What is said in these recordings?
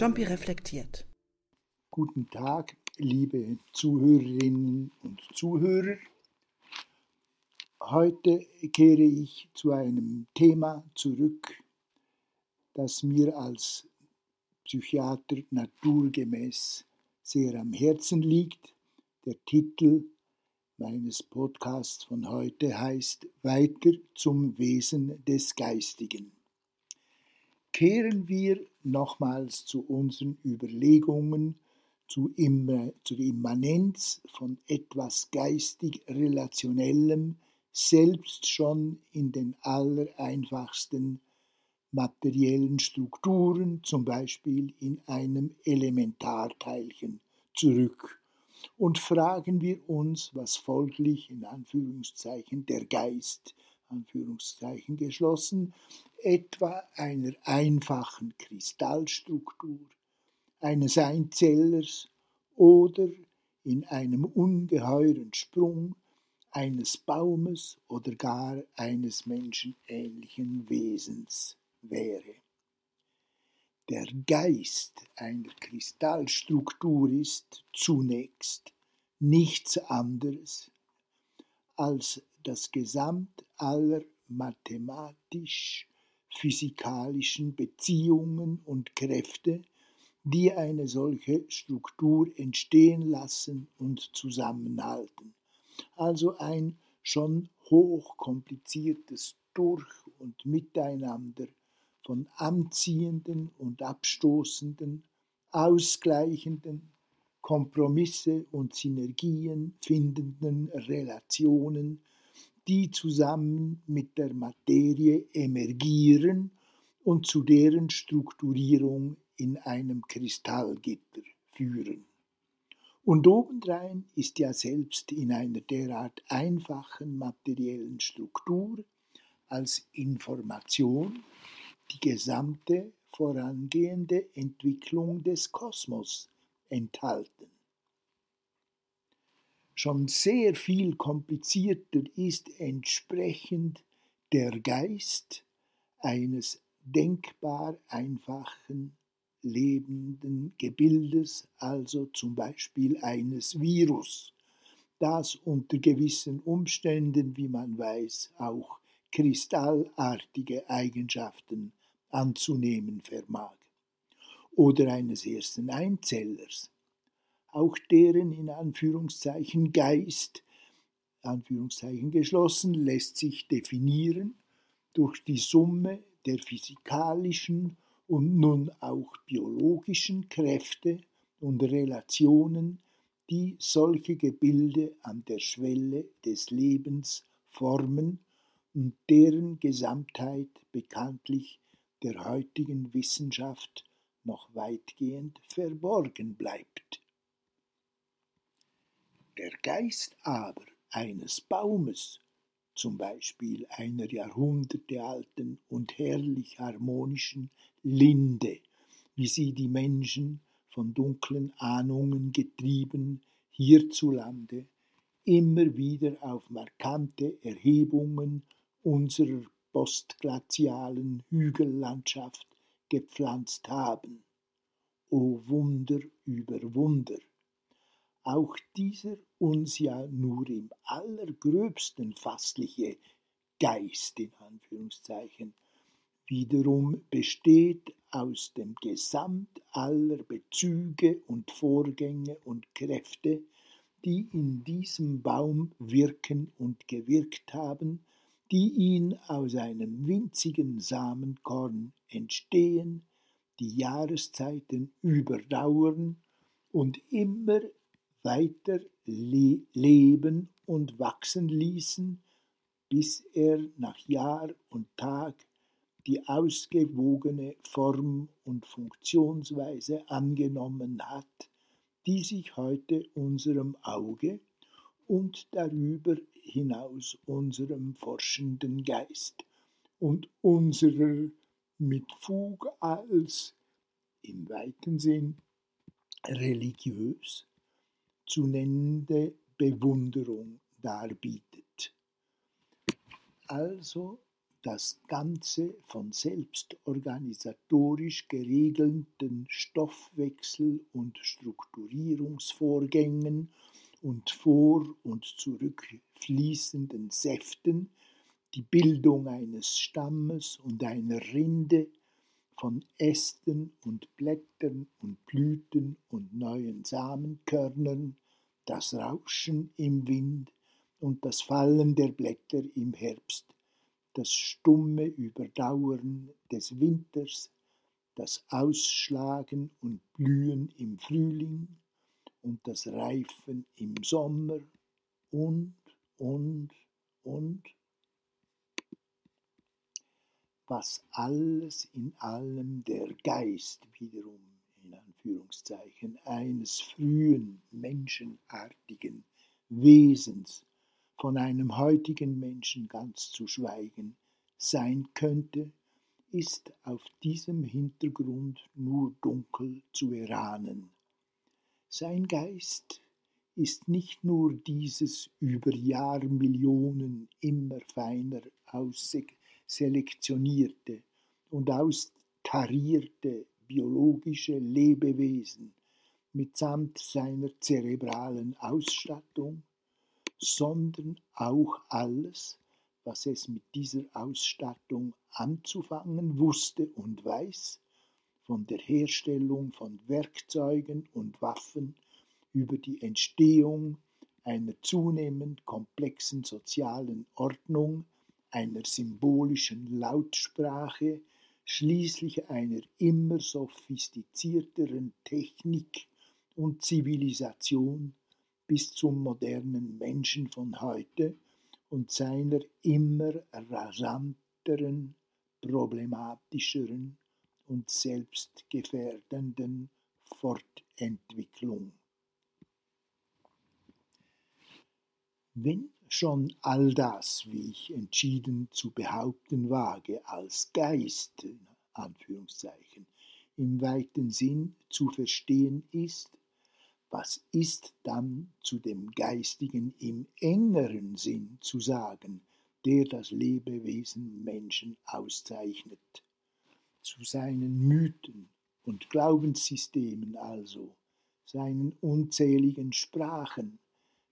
Jumpy reflektiert. Guten Tag, liebe Zuhörerinnen und Zuhörer. Heute kehre ich zu einem Thema zurück, das mir als Psychiater naturgemäß sehr am Herzen liegt. Der Titel meines Podcasts von heute heißt Weiter zum Wesen des Geistigen. Kehren wir nochmals zu unseren Überlegungen zu, zur Immanenz von etwas geistig Relationellem, selbst schon in den allereinfachsten materiellen Strukturen, zum Beispiel in einem Elementarteilchen, zurück. Und fragen wir uns, was folglich in Anführungszeichen der Geist, Anführungszeichen geschlossen, etwa einer einfachen Kristallstruktur, eines Einzellers oder in einem ungeheuren Sprung eines Baumes oder gar eines menschenähnlichen Wesens wäre. Der Geist einer Kristallstruktur ist zunächst nichts anderes als das Gesamt aller mathematisch-physikalischen Beziehungen und Kräfte, die eine solche Struktur entstehen lassen und zusammenhalten. Also ein schon hochkompliziertes Durch- und Miteinander von anziehenden und abstoßenden, ausgleichenden, Kompromisse und Synergien findenden Relationen, die zusammen mit der Materie emergieren und zu deren Strukturierung in einem Kristallgitter führen. Und obendrein ist ja selbst in einer derart einfachen materiellen Struktur als Information die gesamte vorangehende Entwicklung des Kosmos enthalten. Schon sehr viel komplizierter ist entsprechend der Geist eines denkbar einfachen lebenden Gebildes, also zum Beispiel eines Virus, das unter gewissen Umständen, wie man weiß, auch kristallartige Eigenschaften anzunehmen vermag, oder eines ersten Einzellers, auch deren in Anführungszeichen Geist, Anführungszeichen geschlossen, lässt sich definieren durch die Summe der physikalischen und nun auch biologischen Kräfte und Relationen, die solche Gebilde an der Schwelle des Lebens formen und deren Gesamtheit bekanntlich der heutigen Wissenschaft noch weitgehend verborgen bleibt. Der Geist aber eines Baumes, zum Beispiel einer jahrhundertealten und herrlich harmonischen Linde, wie sie die Menschen von dunklen Ahnungen getrieben hierzulande immer wieder auf markante Erhebungen unserer postglazialen Hügellandschaft gepflanzt haben. O Wunder über Wunder! Auch dieser uns ja nur im allergröbsten fassliche Geist in Anführungszeichen wiederum besteht aus dem Gesamt aller Bezüge und Vorgänge und Kräfte, die in diesem Baum wirken und gewirkt haben, die ihn aus einem winzigen Samenkorn entstehen, die Jahreszeiten überdauern und immer weiter le leben und wachsen ließen, bis er nach Jahr und Tag die ausgewogene Form und Funktionsweise angenommen hat, die sich heute unserem Auge und darüber hinaus unserem forschenden Geist und unserer mit Fug als im weiten Sinn religiös zu nennende Bewunderung darbietet. Also das Ganze von selbstorganisatorisch geregelten Stoffwechsel- und Strukturierungsvorgängen und vor- und zurückfließenden Säften, die Bildung eines Stammes und einer Rinde, von Ästen und Blättern und Blüten und neuen Samenkörnern, das Rauschen im Wind und das Fallen der Blätter im Herbst das stumme Überdauern des Winters, das Ausschlagen und Blühen im Frühling und das Reifen im Sommer und, und, und. Was alles in allem der Geist wiederum in Anführungszeichen eines frühen menschenartigen Wesens von einem heutigen Menschen ganz zu schweigen, sein könnte, ist auf diesem Hintergrund nur dunkel zu erahnen. Sein Geist ist nicht nur dieses über Jahrmillionen immer feiner ausselektionierte und austarierte biologische Lebewesen mitsamt seiner zerebralen Ausstattung, sondern auch alles, was es mit dieser Ausstattung anzufangen wusste und weiß, von der Herstellung von Werkzeugen und Waffen über die Entstehung einer zunehmend komplexen sozialen Ordnung, einer symbolischen Lautsprache, schließlich einer immer sophistizierteren Technik und Zivilisation bis zum modernen Menschen von heute und seiner immer rasanteren, problematischeren und selbstgefährdenden Fortentwicklung. Wenn schon all das, wie ich entschieden zu behaupten wage, als Geist Anführungszeichen, im weiten Sinn zu verstehen ist, was ist dann zu dem Geistigen im engeren Sinn zu sagen, der das Lebewesen Menschen auszeichnet? Zu seinen Mythen und Glaubenssystemen also, seinen unzähligen Sprachen,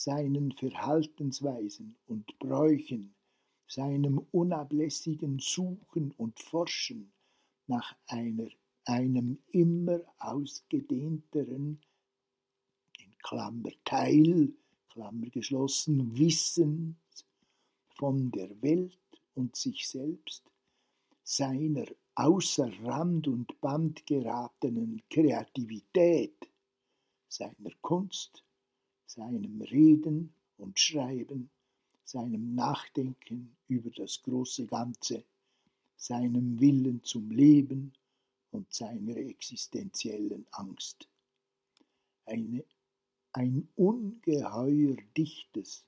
seinen Verhaltensweisen und Bräuchen, seinem unablässigen Suchen und Forschen nach einer, einem immer ausgedehnteren Klammer Teil, Klammer geschlossen, Wissen von der Welt und sich selbst, seiner außer Rand und Band geratenen Kreativität, seiner Kunst, seinem Reden und Schreiben, seinem Nachdenken über das große Ganze, seinem Willen zum Leben und seiner existenziellen Angst. Eine ein ungeheuer dichtes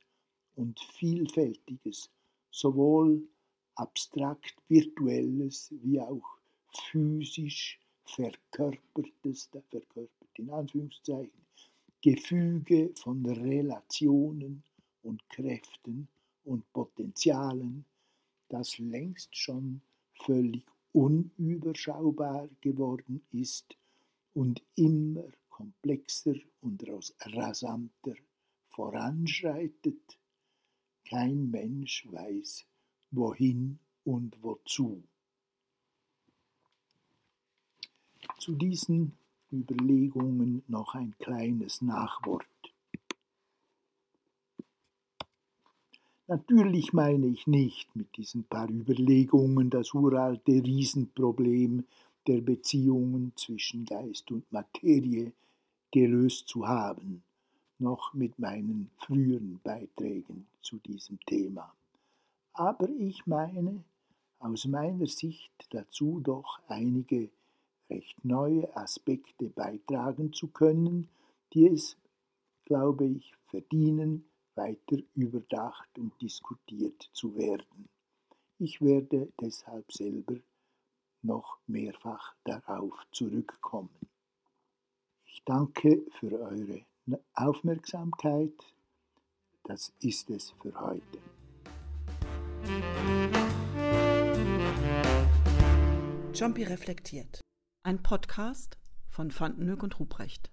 und vielfältiges, sowohl abstrakt virtuelles wie auch physisch verkörpertes, verkörpert in Anführungszeichen, Gefüge von Relationen und Kräften und Potenzialen, das längst schon völlig unüberschaubar geworden ist und immer komplexer und rasanter voranschreitet, kein Mensch weiß, wohin und wozu. Zu diesen Überlegungen noch ein kleines Nachwort. Natürlich meine ich nicht mit diesen paar Überlegungen das uralte Riesenproblem der Beziehungen zwischen Geist und Materie gelöst zu haben, noch mit meinen früheren Beiträgen zu diesem Thema. Aber ich meine, aus meiner Sicht dazu doch einige recht neue Aspekte beitragen zu können, die es, glaube ich, verdienen, weiter überdacht und diskutiert zu werden. Ich werde deshalb selber noch mehrfach darauf zurückkommen. Ich danke für eure Aufmerksamkeit. Das ist es für heute. Jumpy reflektiert. Ein Podcast von Fandenhoek und Ruprecht.